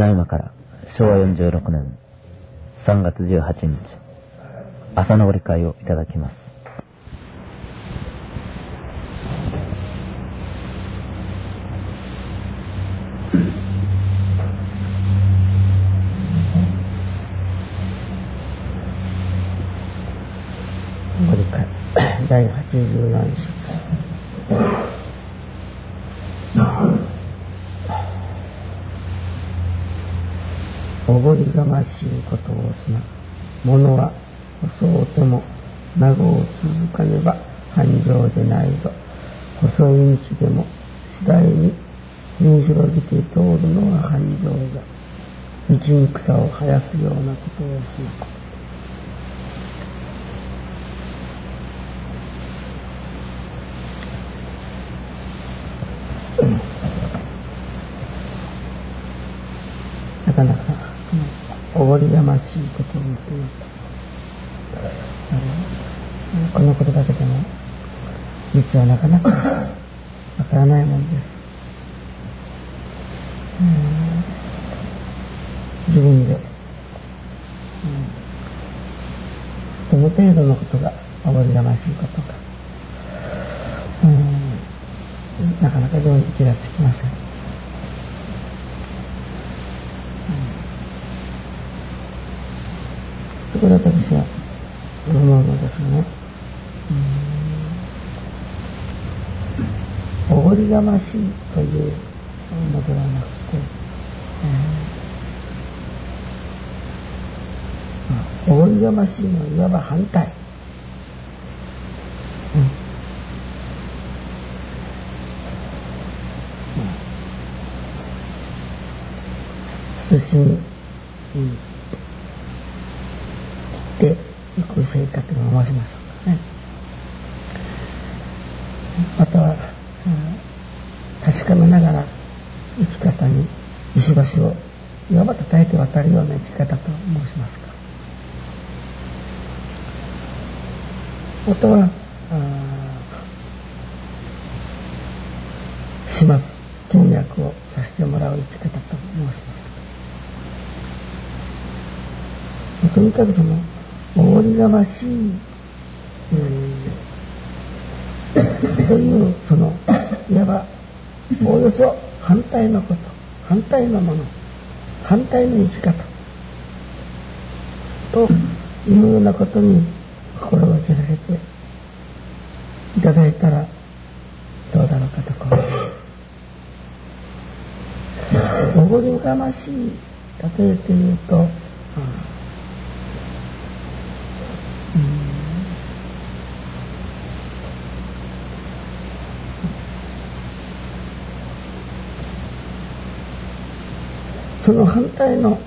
ただいまから昭和46年3月18日朝のり会をいただきます。第84節おごりがましいことをす。な物は細うても孫を続かねば繁盛でないぞ。細い道でも次第に振り広げて通るのが繁盛だ。道に草を生やすようなことをす。ななかなかおごりがましいことを言っていますこのことだけでも実はなかなかわからないものです。自分で、どの程度のことがおごりがましいことかなかなか上に気がつきませんそこで私は思うのですね。おごりがましいというのではなくて、おごりがましいのはいわば反対。慎み、うんていく生活を申しましょうかね。または、確かめながら生き方に石橋をいわば叩いて渡るような生き方と申しますか。とは、始末、倹約をさせてもらう生き方と申します。とにかくそのおごりがましい、えー、というそのいわばおおよそ反対のこと反対のもの反対の生き方というようなことに心がけらいただいたらどうだろうかとこうおごりがましい。例えて言うと、うん。その反対の、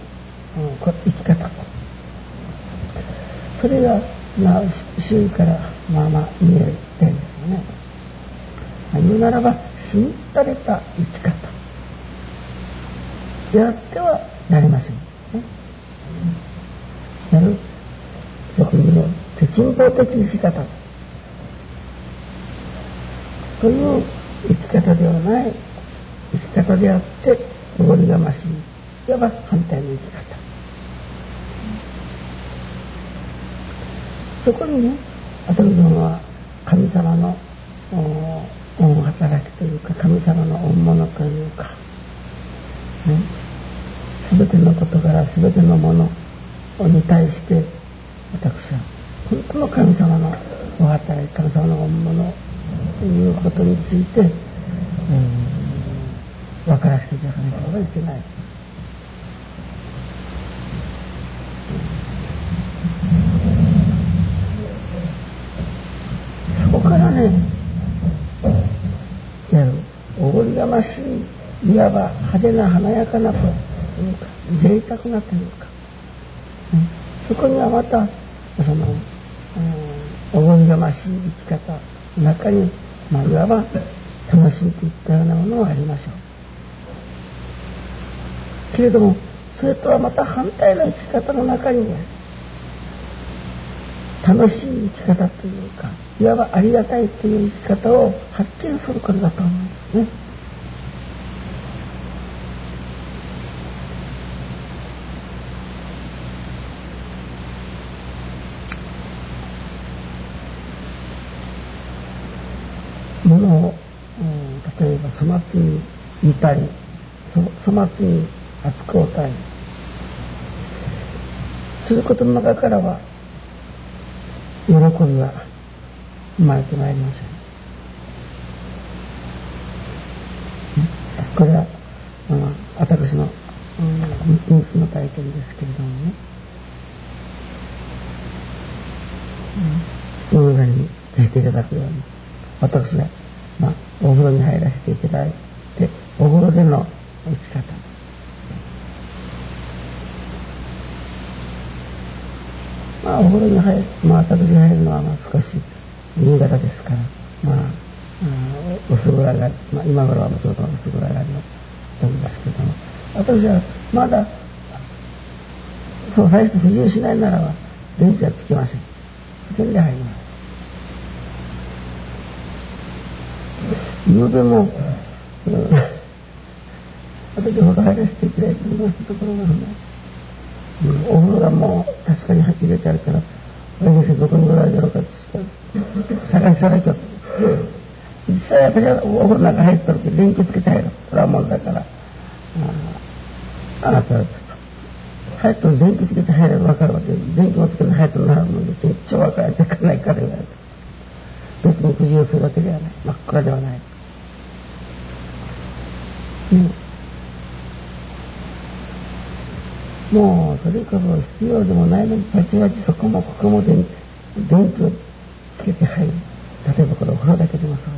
生き方。それが、まあ、周囲からまあまあ見えてる。んですよね。言うならばしみったれた生き方。であってはなりません、ね。やるよく言う手人法的生き方。という生き方ではない。生き方であっておごりがましい。いわば反対の生き方。そこにねアトム君は神様の恩働きというか神様の恩物というか、ね、全ての事柄全てのものに対して私は本当の神様のお働き神様の恩物ということについて、えー、分からせていただかなければいけない。こからね、やる、おごりがましい、いわば派手な華やかなというか、贅沢なというか、ね、そこにはまた、その、おごりがましい生き方の中に、まあ、いわば楽しみといったようなものがありましょう。けれども、それとはまた反対の生き方の中にね、楽しい生き方というかいわばありがたいという生き方を発見することだと思うんですね。ものを、うん、例えば粗末に見たり粗末に扱うたりすることの中からは喜びは生まれてまいりません。これは、うん、私の、うん、ニュの体験ですけれどもね。うん、その中に出ていただくように、私が、まあ、お風呂に入らせていただいて、お風呂での生き方。まあ、お風呂に入る、まあ、私が入るのは、まあ、少し新潟ですから、まあ、あ薄暗がり、まあ、今頃はもうちょうど薄暗がりの時ですけども、私はまだ、そう、大して不自由しないならば、電気はつきません。電気入ります。昨でも、うん、私ほど入らせていただいてましたところがね、お風呂がもう確かに入れてあるから、先生どこにおられるかって探しさなきゃって。実際私はお風呂の中入った時電気つけて入る。それはもんだから。あなた、入ったら電気つけて入れば分かるわけ電気もつけて入ったらなるので、めっちゃ分かられてかないから言われて。別に不自由するわけではない。真っ暗ではない。もうそれこそ必要でもないのにたちまちそこもここも電電気をつけて入る例えばこれお風呂だけでもそうで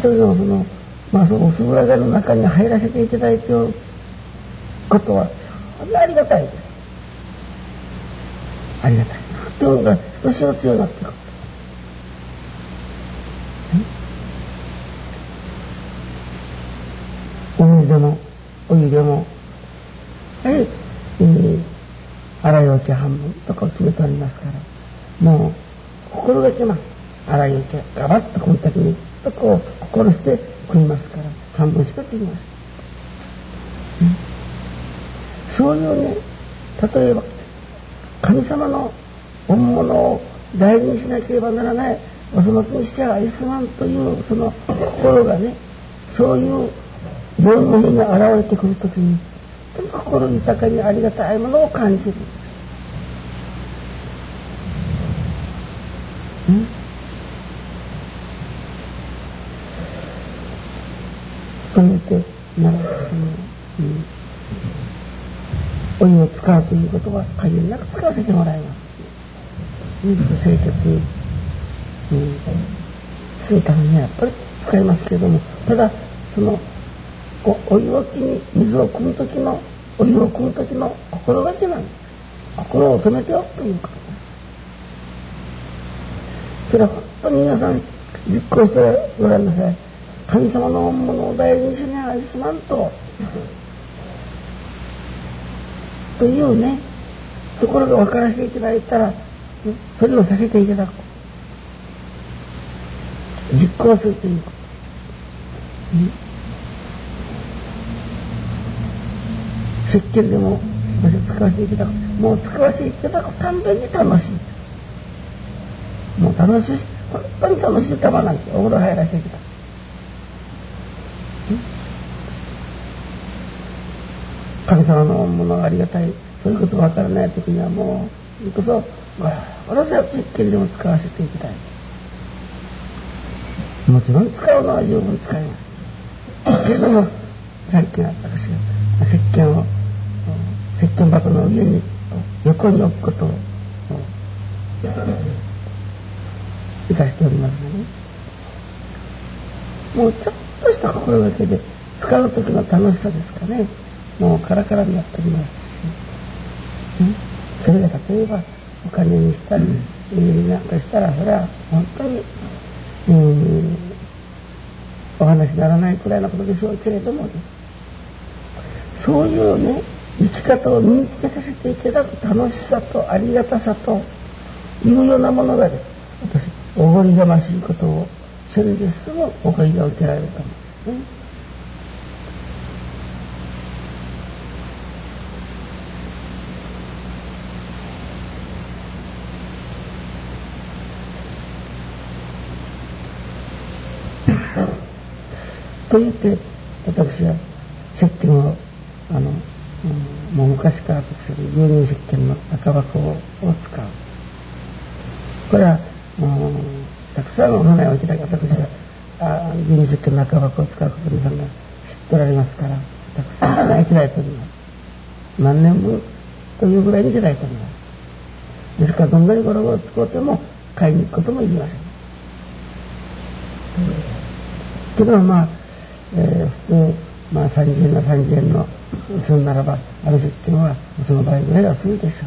すよ、ね、例えばそのまあその薄暗がの中に入らせていただいておることは。そんなありがたいです。ありがたい。というのがひとしお強くなってくお水でもお湯でもはい、えー、洗い置き半分とかを詰めておりますからもう心がけます。洗い置きガバッとこの時にとこう心して食いますから半分しかつきます、うん、そういうね例えば神様の本物を大事にしなければならないそのクリスチャーアイスマンというその心がねそういう両面が現れてくるときに心豊かにありがたいものを感じる。ん？含めてなら、うん、お湯を使うということは限りなく使わせてもらいます。うん清潔に、うん、するためにはやっぱり使いますけれども、ただ、そのお湯をきに水を汲む時のお湯を汲む時の心がけなんです心を止めておくということですそれは本当に皆さん実行してごらんなさい。神様のものを大事にしに愛しまんと。というねところが分からせていただいたらそれをさせていただく。実行するということ、石鹸でも使わせていただくもう使わせていただくたんびに楽しい。ですもう楽しい。本当に楽しい。玉なんてお風呂入らせてきた。神様のものがありがたい。そういうことがわからない時にはもうこそ私は石鹸でも使わせていただい。てもちろん使うのは十分使います。けれども最近私が石鹸を石鹸箱の上に横に置くことをいたしておりますね。もうちょっとした心がけで使う時の楽しさですかね。もうカラカラになっております。し、ね、それが例えばお金にしたり、えー、なんかしたらそれは本当に、うん、お話にならないくらいのことでしょうけれどもねそういうね生き方を身につけさせていただく楽しさとありがたさというようなものがです私おごりがましいことをそれですぐおかげが受けられると思うん。と言って私は接ッをあのもう昔から私は牛乳石鹸の赤箱を使うこれは、う、たくさん。のお花をいてた私があ牛乳石鹸の赤箱を使うこと皆さん。が知っておられますからたくさん。いただいております何年分というぐらいにいただいておりますですからどん。なにゴロゴロ使うても買いに行くこともいりません。けどまあ、えー、普通まあ30円の30円のするならばある石鹸はその倍ぐらいはするでしょ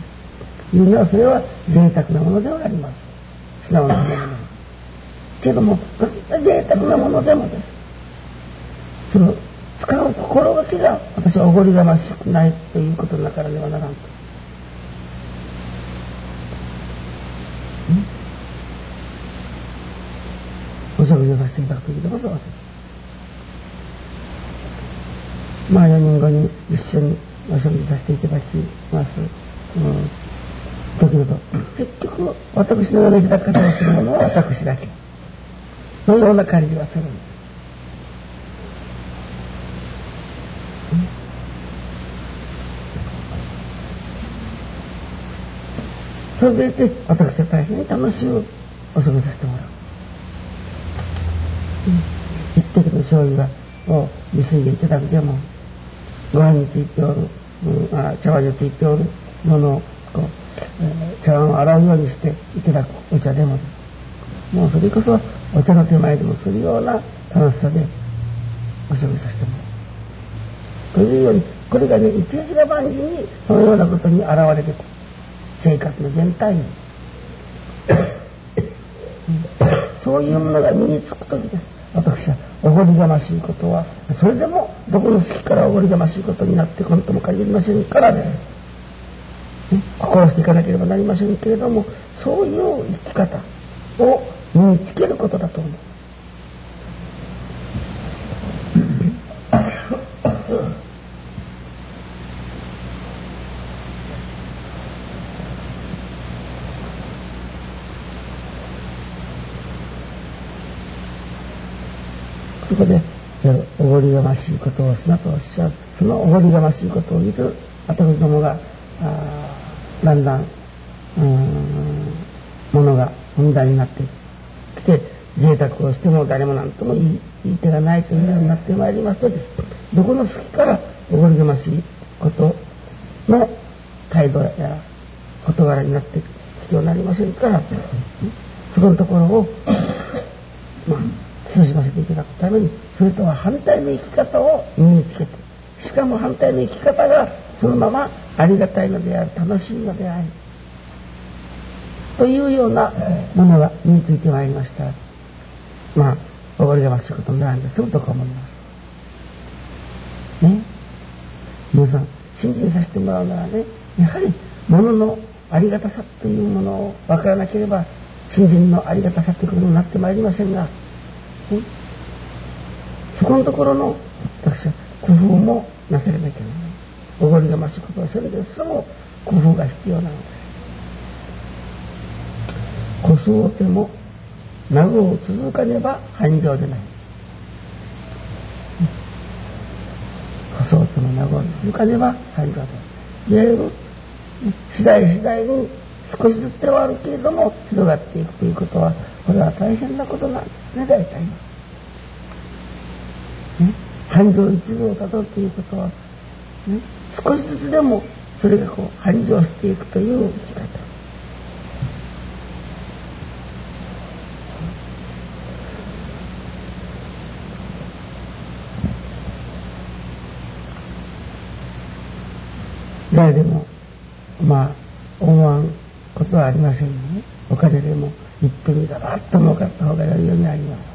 ういうのはそれは贅沢なものではあります素直なものでけどもどんな贅沢なものでもですその使う心がけが私はおごりがましくないということなからではならんと。お食事をさせていただく時でもそうです。まあ4年後に一緒にお食事させていただきます。うん、だけれど、結局私のような開き方をするものは私だけ。のような感じがするんです。それで私は大変に楽しくお過ごさせてもらう。うん、一滴の醤油をゆすいでいただくでも、ご飯についておる、うん、あ茶碗についておるものをこう、えー、茶碗を洗うようにしていただくお茶でも、もうそれこそお茶の手前でもするような楽しさでお食事させてもらう。というように、これがね、一日が万事にそのようなことに現れてくる。生活の全体に。そういうものが身につく時です。私はおごりがましいことは、それでもどこの隙からおごりがましいことになってこんとも限りませんからね。ね、心していかなければなりませんけれども、そういう生き方を身につけることだと思う。そこで、おごりがましいことをすなとおっしゃる。そのおごりがましいことをいつ、私どもが、だんだん、うん、ものが問題になってきて、贅沢をしても誰も何とも言い言い手がないというようになってまいりますとです、どこの隙からおごりがましいことの態度や事柄になってきてはなりませんから、そこのところを、楽しませていただくためにそれとは反対の生き方を身につけて。しかも反対の生き方がそのままありがたいのである楽しいのである。というようなものが身についてまいりました。まあおごりがましいことになるんですとか思います。ね。皆さん信心させてもらうならねやはり物のありがたさというものを分からなければ信心のありがたさということになってまいりませんがね、そこのところの私は工夫もなされなきゃならない。おごりが増すことはそれでそも工夫が必要なのです。子育ても名護を続かねば繁盛でない。子育ての名護を続かねば繁盛でない。いわゆる次第次第に少しずつではあるけれども広がっていくということはこれは大変なことなんですね大体ね。繁盛一部をたどるということは、ね、少しずつでもそれがこう繁盛していくという生き方。誰でもまあはありませんよねお金でも一っにだらっと儲かった方が良いようにあります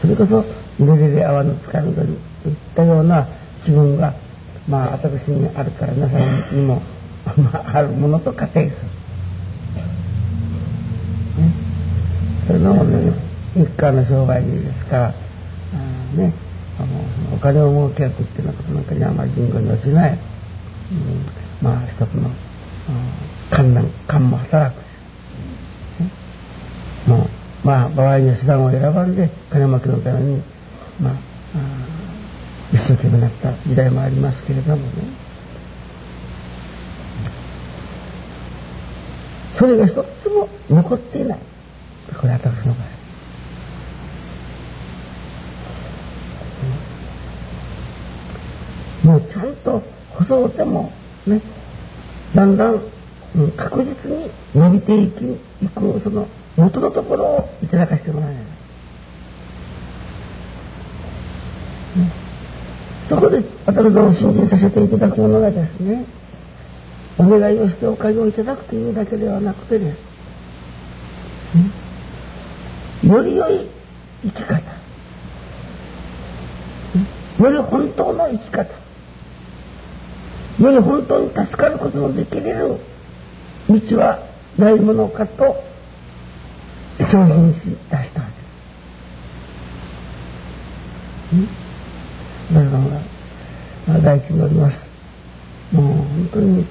それこそ濡れで泡のつかみ取りといったような気分がまあ私にあるから皆さんにも、まあ、あるものと仮定する。ね、それのね日韓の商売ですからあねあのお金を儲けるっていうようなことなんかにあまり人口に落ちない、うん、まあ一つのうん。観念感も働くし、ね、もうまあ場合には手段を選ばんで金巻のために、まあ、一生懸命なった時代もありますけれどもね。それが一つも残っていない。これ私の場合。もうちゃんと細うてもねだんだん確実に伸びていくいくその元のところをいただかせてもらえない、ね、そこで私ども信心させていただくものがですねお願いをしておかげをいただくというだけではなくてです、より良い生き方、より本当の生き方。より本当に助かることのできる道はないものかと精進し出したわけです。皆さんが、まあ、第一におります。もう本当に、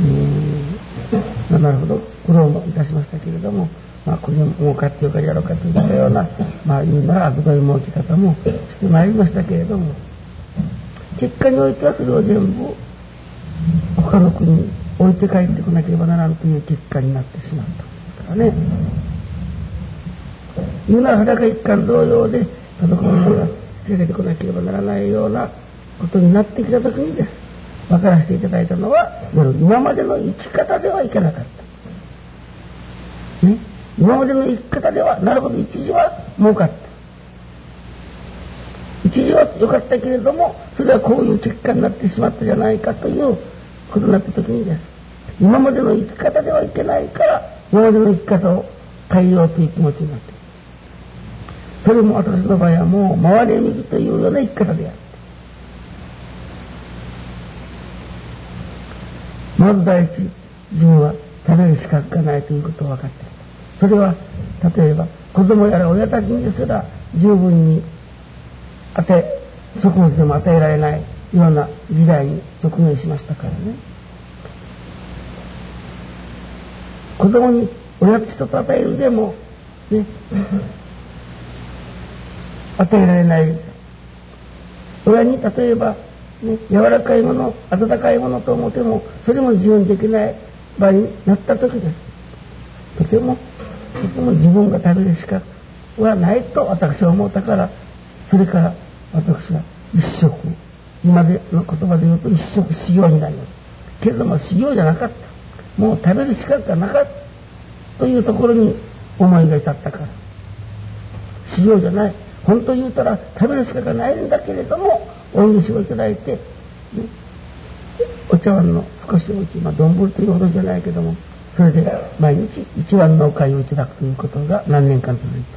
うん、なるほど苦労もいたしましたけれども、まあ、これを儲かってよかやろうかといったような、まあ、言うなら悪どい儲け方もしてまいりましたけれども、結果においてはそれを全部他の国に置いて帰ってこなければならんという結果になってしまったんですからね。言うなら裸一貫同様で、家族のが出てこなければならないようなことになってきた時にです。分からせていただいたのは、今までの生き方ではいけなかった。ね。今までの生き方では、なるほど、一時は儲かった。一時は良かったけれども、それはこういう結果になってしまったじゃないかということになった時にです。今までの生き方ではいけないから、今までの生き方を変えようという気持ちになってそれも私の場合はもう回れ右というような生き方である。まず第一、自分は食べる資格がないということを分かってきた。それは、例えば、子供やら親たちにすら十分に当て、食物でも与えられないような時代に直面しましたからね。子供におやつ一つ与えるでも、ね、与えられない。親に例えば、ね、柔らかいもの、温かいものと思っても、それも自分できない場合になった時です。とても、とても自分が食べる資格はないと私は思ったから、それから私は一食、今での言葉で言うと一食修行になります。けれども修行じゃなかった。もう食べる資格がなかったというところに思いが至ったから。修行じゃない。本当言うたら食べる資格がないんだけれども、お許しをいただいて、ね、お茶碗の少し大きい、まあ、丼というほどじゃないけども、それで毎日一碗のお粥をいただくということが何年間続いて。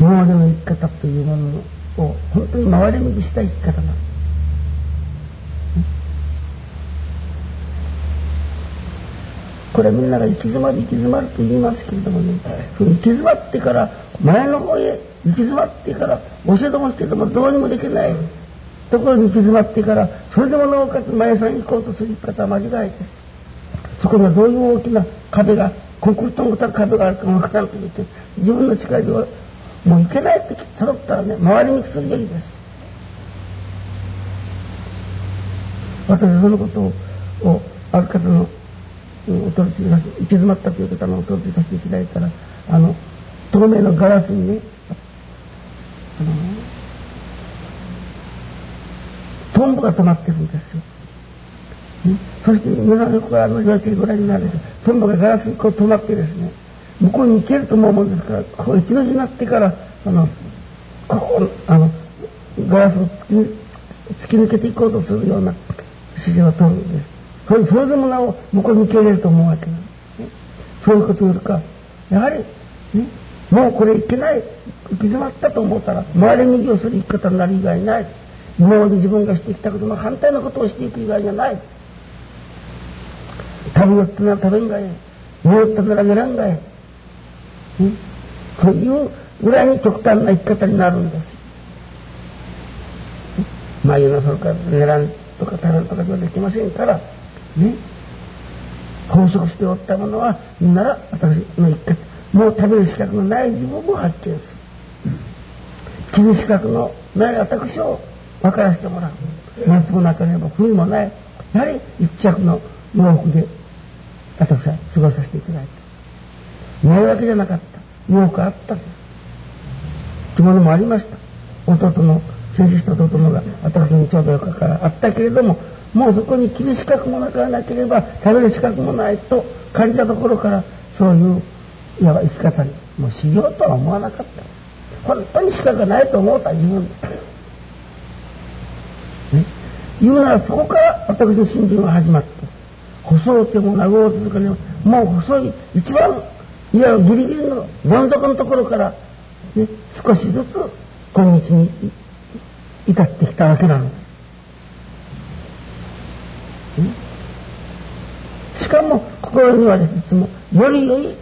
今までの生き方というものを本当に回り道した生き方な。これみんなが行き詰まる行き詰まると言いますけれどもね、行き詰まってから前の方へ行き詰まってから教えてもけどもどうにもできないところに行き詰まってからそれでもなおかつ前さん行こうとする方は間違いです。そこにはどういう大きな壁がコンクリートの壁があるかもわからんと言って自分の力ではもう行けないって辿ったらね回り道するべきです。私はそのことをある方のお取り次ぎさせて、行き詰まったという方のお取り次ぎさせていただいたら、あの、透明のガラスにね、あの、トンボが止まってるんですよ。そして皆さんよくあの状況ご覧になるんですよ。トンボがガラスにこう止まってですね、向こうに行けると思うもんですから、こう一の字になってから、あの、ここ、あの、ガラスを突き突き抜けていこうとするような指示を取るんです。それそれでもなお向こうに行けれると思うわけなんです。そういうことよりか、やはり、ね、もうこれいけない、行き詰まったと思ったら、周り右をする生き方になる以外ない。今まで自分がしてきたことの反対のことをしていく以外にはない。食べよったなら食べんがえ。寝よったなら寝らんがえ。というぐらいに極端な生き方になるん。ですよ。眉のそれから狙うとか食べるとかではできません。からね拘束しておったものはなら私の一回もう食べる資格のない自分も発見する着る資格のない私を分からせてもらう夏もなければ冬もないやはり一着の洋服で私は過ごさせていただいたないわけじゃなかった洋服あった。着物もありました。弟の先生と弟のが私のちょうどよかからあったけれどももうそこに着る資格もなかなければ食べる資格もないと感じたところからそういういわば生き方にもうしようとは思わなかった。本当に資格がないと思った自分。で、ね、言うならそこから私の信心は始まって細うても長う続かねもう細い一番いやギリギリのどん底のところから、ね、少しずつ今日に至ってきたわけなの。しかも心にはいつもより良い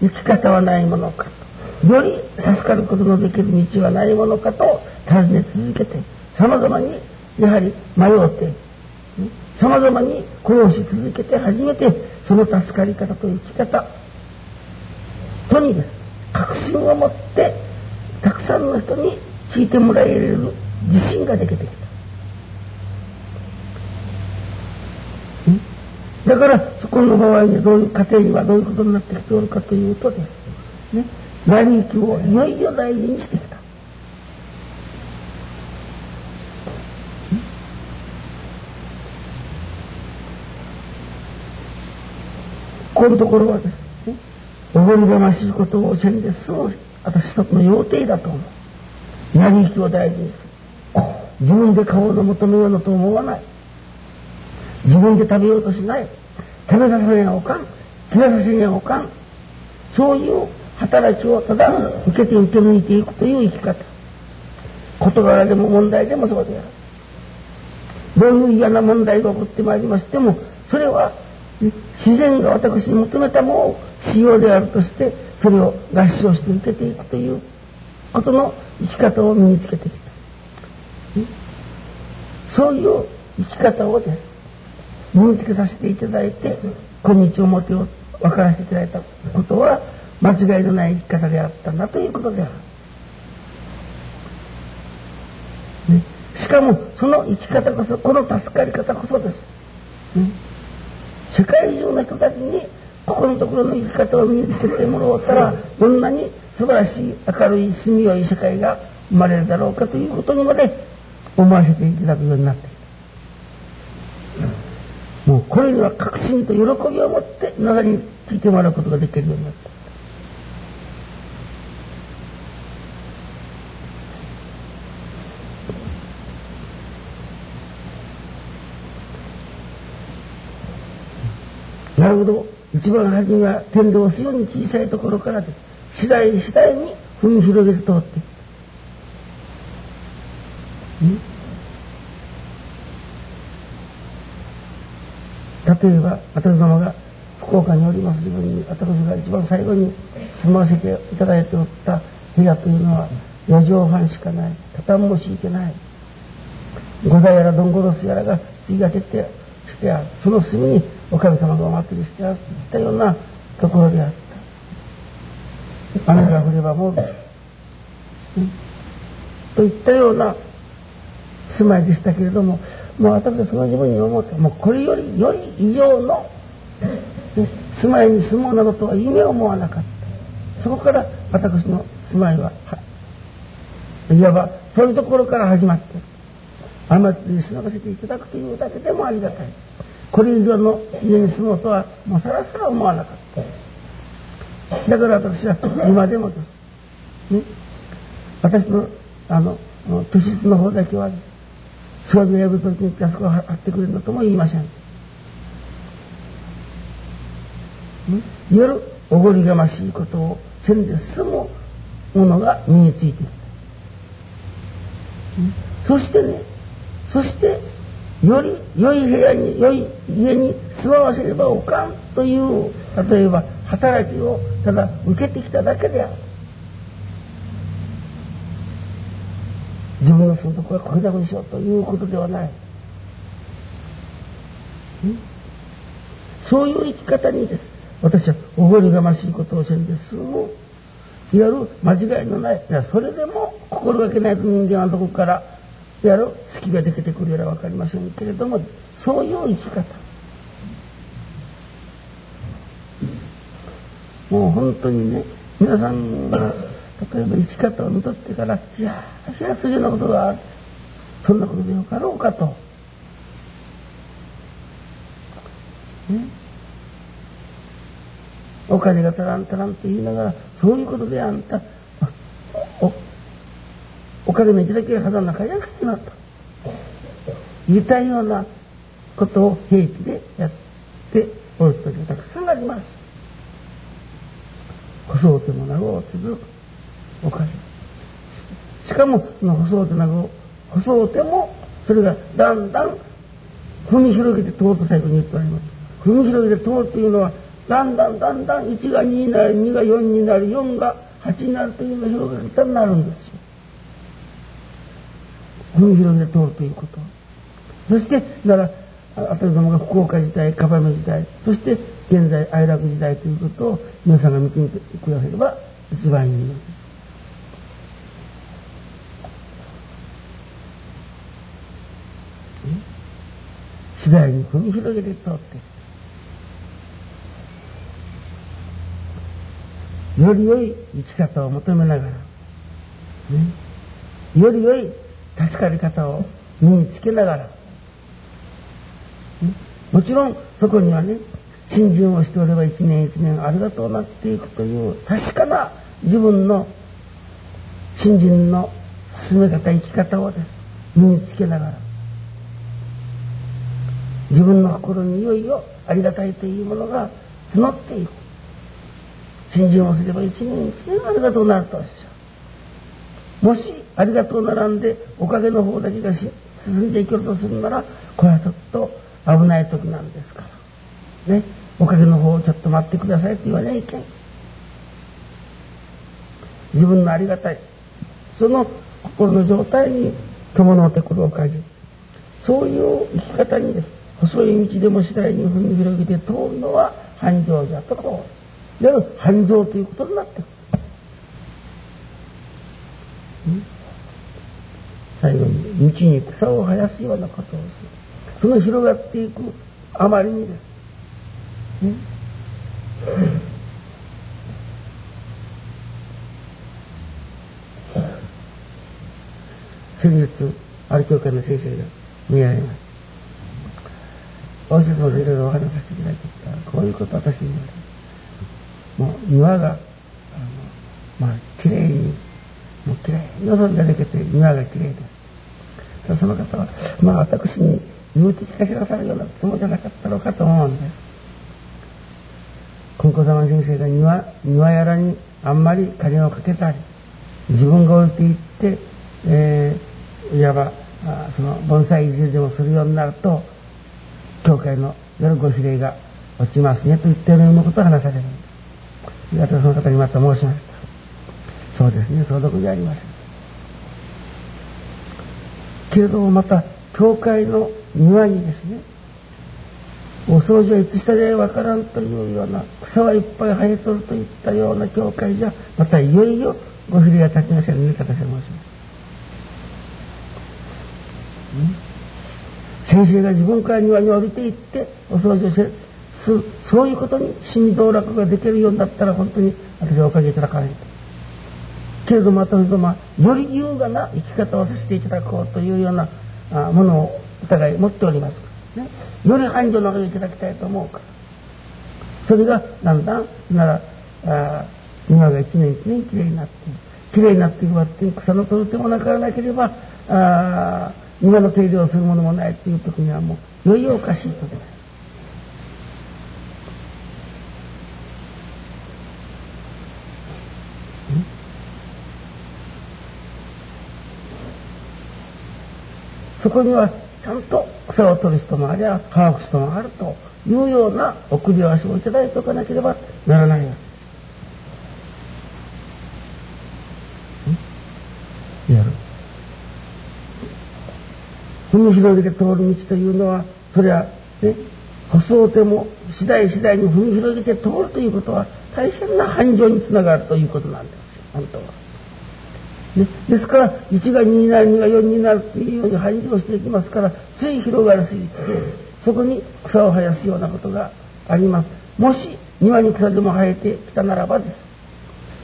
生き方はないものかと。より助かることのできる道はないものかと尋ね続けてさまざまにやはり迷ってさまざまに苦労し続けて初めてその助かり方と生き方とにです確信を持ってたくさんの人に聞いてもらえる自信ができてきた。だからそこの場合にどういう家庭にはどういうことになってきておるかというとですね成り行きをいよいよ大事にしてきた。このところはですねおごりがましいことをせんで済む私一つの要定だと思う。成り行きを大事にする。自分で顔の求めようのと思わない。自分で食べようとしない。食べさせにゃおかん。食べさせにゃおかん。そういう働きをただ受けて受け抜いていくという生き方。事柄でも問題でもそうである。どういう嫌な問題が起こってまいりましても、それは自然が私に求めたものを仕様であるとして、それを合唱して受けていくということの生き方を身につけてきた。そういう生き方をです身につけさせていただいて今日表を分からせていただいたことは間違いのない生き方であったんだということである。ね、しかもその生き方こそこの助かり方こそです。ね、世界中の人たちにここのところの生き方を身につけてもらおうたらどんなに素晴らしい明るい住みよい世界が生まれるだろうかということにまで思わせていただくようになってきた。もうこれには確信と喜びを持って長に聞いてもらうことができるようになった。るほど。一番初めは天道すように小さいところからで、次第次第に踏み広げて通って。例えば私どもが福岡におりますように私が一番最後に住ませていただいておった部屋というのは4畳半しかない畳も敷いてない御座やらどんごろすやらが継がけてしてある。その隅にお神様がお祭りしてあるといったようなところであった。雨が降ればもう、といったような住まいでしたけれどももう私はその自分に思ってもうこれよりより以上の、住まいに住もうなどとは夢を思わなかった。そこから私の住まいはいわばそういうところから始まっている甘つに住ませていただくというだけでもありがたい。これ以上の家に住もうとはもうさらさら思わなかった。だから私は今でもです。ね。私のあの都市室の方だけは掃除をやるときにあそこを貼ってくれるのとも言いません。夜おごりがましいことをせんで済むものが身についている。そしてね、そしてより良い部屋に良い家に住まわせればおかんという例えば働きをただ受けてきただけである。自分の住むとこはこれだけにしようということではない。そういう生き方にです。私はおごりがましいことをせんですもやる間違いのない。いや、それでも心がけないと人間はどこからやる隙が出てくるやら分かりませんけれども、そういう生き方。もう本当にね、皆さんが、例えば生き方を見とってから、いや、私はそういうようなことが、そんなことでよかろうかと。ねお金が足らん足らんと言いながら、そういうことであんた、お金のいただけるはずは仲やないなと。言いたようなことを平気でやっておる人たちがたくさんあります。子育てもなろう続くお金。しいしかも、その子育てなど、子育ても、それがだんだん踏み広げて通ると最後に言っております。踏み広げて通るというのは、だんだんだんだん1が2になる、2が4になる、4が8になるというのが広げ方になるんですよ。踏み広げて通るということ。そして、だから、あたりどもが福岡時代、カバメ時代、そして現在愛楽時代ということを皆さんが見てみてくだされば一番いいのです。次第に踏み広げて通ってより良い生き方を求めながら、ね、より良い助かり方を身につけながら、もちろんそこにはね、信心をしておれば一年一年ありがとうなっていくという確かな自分の信心の進め方、生き方をです、身につけながら、自分の心にいよいよありがたいというものが募っていく。信心をすれば一年一年ありがとうなると。もしありがとうならんでおかげの方だけが進んでいけるとするなら、これはちょっと危ない時なんですから。ね。おかげの方をちょっと待ってくださいって言わなきゃいけん。自分のありがたい。その心の状態に伴ってくるおかげ。そういう生き方にです。細い道でも次第に踏み広げて通るのは繁盛じゃとこう。でる繁盛ということになってる。最後に道に草を生やすようなことをする。その広がっていくあまりにです。ね、先日、ある教会の先生が見られました。お医者様でいろいろお話しさせていただいてきたこういうこと私に言われる。もう庭が、あの、まあ、綺麗に、もう綺麗に望んで抜けて庭が綺麗で。その方は、まあ私に言うて聞かせなさるようなつもりじゃなかったのかと思うんです。金子様先生が庭、庭やらにあんまり金をかけたり、自分が置いていって、えー、いわば、その盆栽移住でもするようになると、教会の夜ご比例が落ちますねと言っているようなことを話される。私その方にまた申しました。そうですね、相続じゃありません。けれどもまた、教会の庭にですね、お掃除はいつしたでわからんというような、草はいっぱい生えとるといったような教会じゃ、またいよいよご不利が立ちませんね、私は申します。先生が自分から庭に降りていってお掃除をしてそういうことに心道楽ができるようになったら本当に私はおかげいただかないと。けれども私どもはより優雅な生き方をさせていただこうというようなものをお互い持っております。から、ね、より繁盛の方がいただきたいと思うか。ら。それがだんだんならあ庭が一年一年きれいになってきれいになっていくばって草の取る手もなからなければあ庭の手入れをするものもないっていう時にはもうよいよおかしいとでそこにはちゃんと草を取る人もありゃ乾く人もあるというような送り足をいただいておかなければならないわけです。やみ広げて通る道というのは、それは、ね、細うても次第次第に踏み広げて通るということは、大変な繁盛につながるということなんですよ、本当は。ね、ですから、1が2になる、2が4になるというように繁盛していきますから、つい広がりすぎて、そこに草を生やすようなことがあります。もし庭に草でも生えてきたならばです。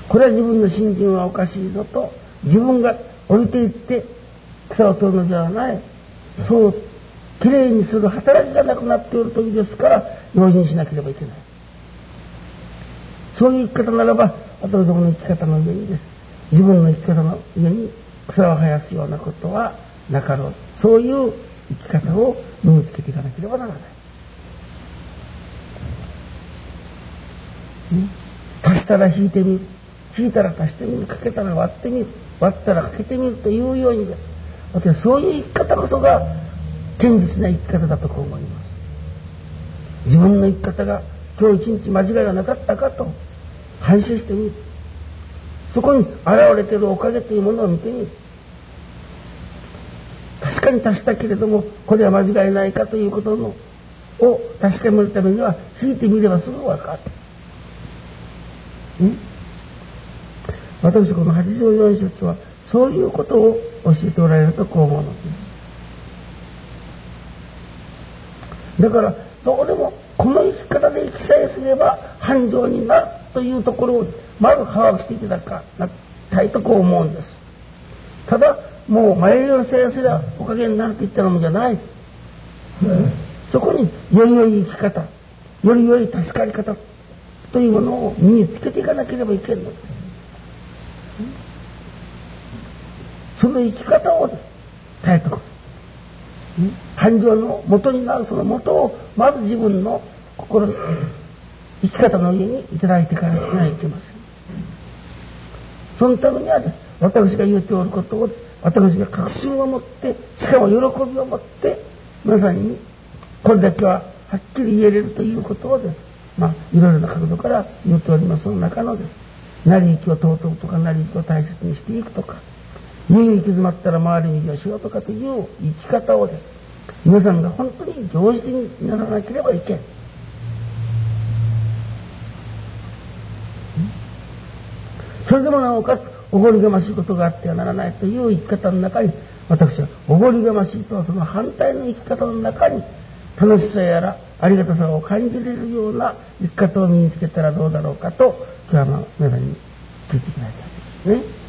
これは自分の信心はおかしいぞと、自分が降りていって草を取るのではない。そう、きれいにする働きがなくなっておる時ですから、用心しなければいけない。そういう生き方ならば、私どもの生き方の上にです。自分の生き方の上に草を生やすようなことはなかろう。そういう生き方を身につけていかなければならない。足したら引いてみる。引いたら足してみる。かけたら割ってみる。割ったらかけてみるというようにです。私はそういう生き方こそが堅実な生き方だとこう思います。自分の生き方が今日一日間違いがなかったかと反省してみる。そこに現れているおかげというものを見てみる。確かに足したけれども、これは間違いないかということのを確かめるためには、引いてみればすぐわかる。私、この84節は、そういうことを教えておられるとこう思うのです。だから、どうでも、この生き方で生きさえすれば繁盛になるというところを、まず把握していただかなたいとこう思うんです。ただ、もう前よりせやすりゃおかげになると言ったのもじゃない。そこにより良い生き方、より良い助かり方というものを身につけていかなければいけんのです。その生き方をです、耐えてこそ。繁盛の元になるその元をまず自分の心の生き方の上にいただいていかなきゃいけません。そのためにはです、私が言っておることを私が確信を持ってしかも喜びを持って皆さんにこれだけははっきり言えれるということをです。まあいろいろな角度から言っておりますその中のです。成り行きを尊ぶとか成り行きを大切にしていくとか。耳に行き詰まったら回り道をしようとかという生き方をです。皆さんが本当に常識にならなければいけん。それでもなおかつおごりがましいことがあってはならないという生き方の中に私はおごりがましいとはその反対の生き方の中に楽しさやらありがたさを感じれるような生き方を身につけたらどうだろうかと今日は皆さんに聞いていただきたいですね。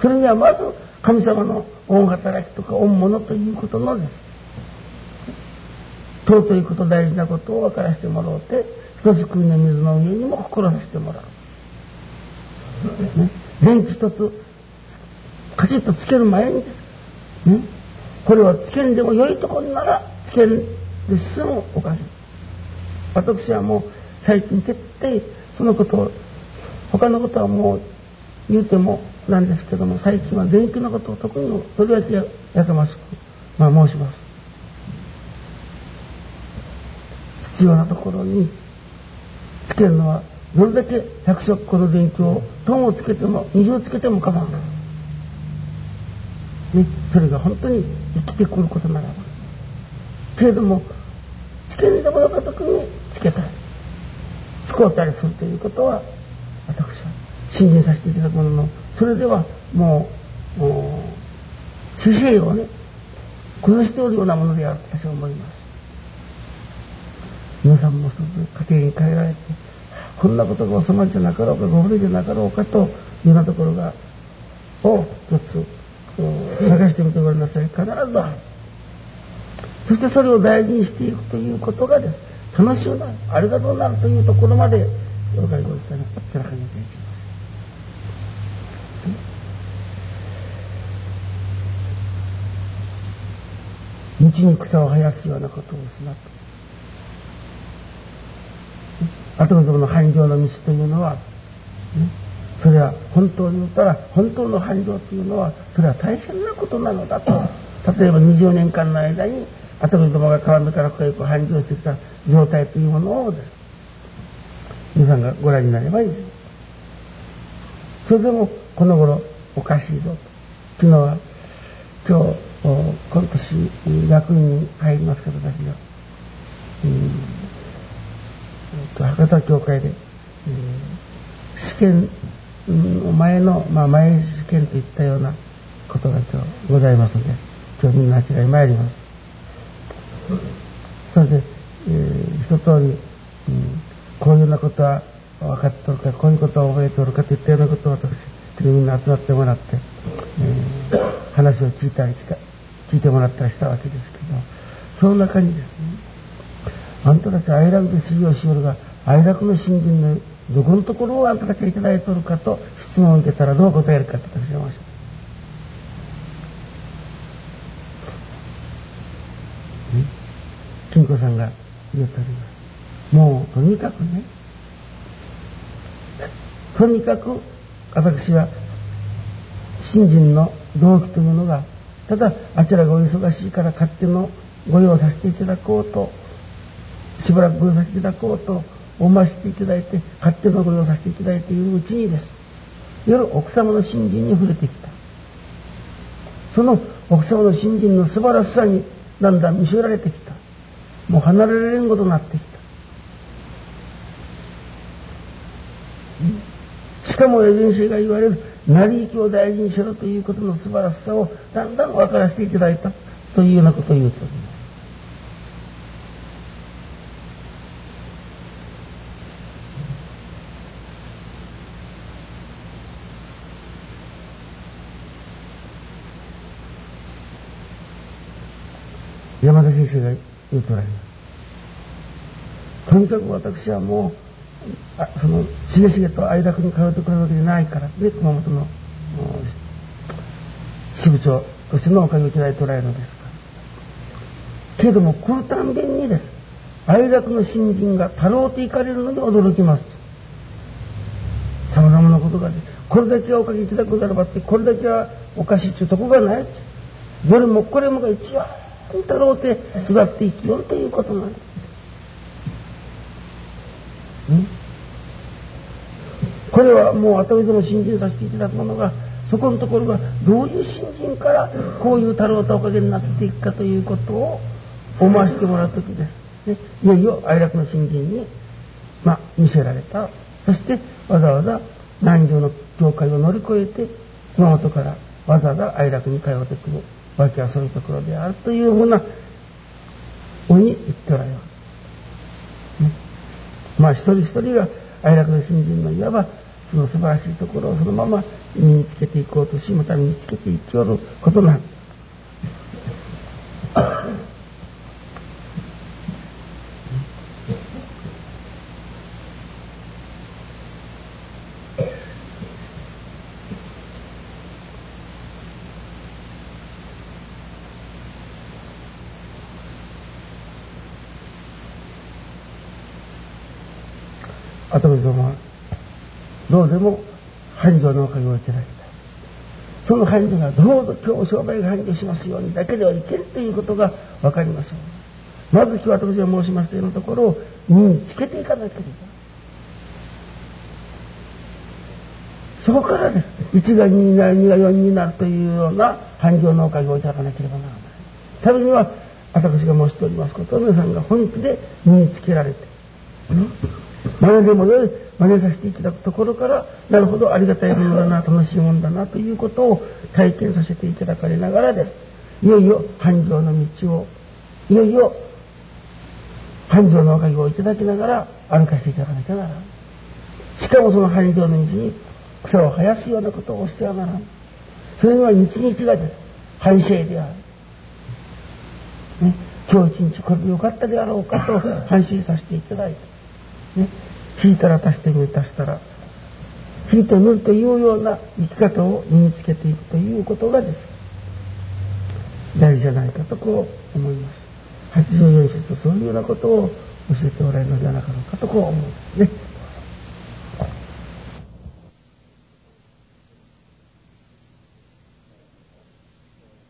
それにはまず神様の恩働きとか恩物ということのです。尊いこと大事なことを分からせてもらおうて一つ国の水の上にも心させてもらう。電気一つカチッとつける前にです、ね、これはつけんでも良いところならつけるで済むおかしい私はもう最近徹底そのことを他のことはもう言うてもなんですけども最近は電気のことを特にとりわけやかましく、まあ、申します。必要なところにつけるのはどれだけ百色個の電気をトンをつけても二重つけても構わない。ね、それが本当に生きてくることならば。けれども、つけるでもよかった時につけたり、使うたりするということは、私は信心させていただくものの、それではもう、もう、姿勢をね、崩しておるようなものであると私は思います。皆さんも一つ家庭に帰られて、こんなことが収まりじゃなかろうか、ご無礼じゃなかろうかというようなところが、を一つ、探してみてごらんなさい。必ずある。そしてそれを大事にしていくということがです。楽しゅうなる、ありがとうなるというところまで、お分かりごいただけなきゃいけません。道に草を生やすようなことをすなと。後のの繁盛の道というのは、ね、それは本当に言ったら本当の繁盛というのはそれは大変なことなのだと。例えば20年間の間に後のどもが川のから深く繁盛してきた状態というものをです。皆さんがご覧になればいいです。それでもこの頃おかしいぞと。昨日は今日今年役員に入ります方たちが、うん博多教会で、えー、試験前の、まあ、前試験といったようなことが今日ございますので今日みんなあちらに参ります。それで、えー、一通り、うん、こういうようなことは分かっておるかこういうことは覚えておるかといったようなことを私みんな集まってもらって、えー、話を聞いたり聞いてもらったりしたわけですけどその中にですねあんたたち愛楽で修行しよるが愛楽の信心のどこのところをあんたたちがいただいておるかと質問を受けたらどう答えるかって私は思いました。金子さんが言うとおります。もうとにかくね、とにかく私は信心の動機というものがただあちらがお忙しいから勝手のご用をさせていただこうとしばらくご用させていただこうと思わせていただいて勝手のご用させていただいているうちにです。夜奥様の信心に触れてきた。その奥様の信心の素晴らしさにだんだん見せられてきた。もう離れられんことになってきた。しかもエジン氏が言われる成り行きを大事にしろということの素晴らしさをだんだん分からせていただいたというようなことを言うとおります。山田先生が言うとられます。とにかく私はもうあそのしげしげと愛楽に通ってくれるわけじゃないからで熊本の支部長としてのおかげをいただいておられるのですか。けれどもこのたんびにです愛楽の新人がたろうていかれるのに驚きますさまざまなことがでこれだけはおかげいただくならばってこれだけはおかしいっていうとこがないどれもこれもが一番たろうて育っていきよるということなんですこれはもう後でも信心させていただくものがそこのところがどういう信心からこういう太郎とおかげになっていくかということを思わせてもらう時です。ね、いよいよ愛楽の信心に、まあ、見せられた。そしてわざわざ南城の教会を乗り越えて熊本からわざわざ愛楽に通ってくるわけはそういうところであるというふうなふうに言っておられます。ねまあ一人一人が愛楽の新人のいわばその素晴らしいところをそのまま身につけていこうとしまた身につけていきおることなん後部様はどうでも繁盛のおかげをいただきたその繁盛がどうぞ今日商売が繁盛しますようにだけではいけんということが分かりましょうまず今日私が申しましたようなところを身につけていかなけないそこからです1が2になる2が4になるというような繁盛のおかげをいただかなければならない。ためには私が申しておりますことを皆さんが本気で身につけられて、ね、真似でもよい真似させていただくところからなるほどありがたいものだな楽しいものだなということを体験させていただかれながらです。いよいよ繁盛の道をいよいよ繁盛のおかげをいただきながら歩かせていただかなきゃならん。しかもその繁盛の道に草を生やすようなことをしてはならん。それには日々がです。繁盛である、ね、今日一日これでよかったであろうかと 反省させていただいてね、引いたら足してみ足したら引いてみるというような生き方を身につけていくということがです大事じゃないかとこう思います。84節はそういうようなことを教えておられるのではなかろうかとこう思うんですね。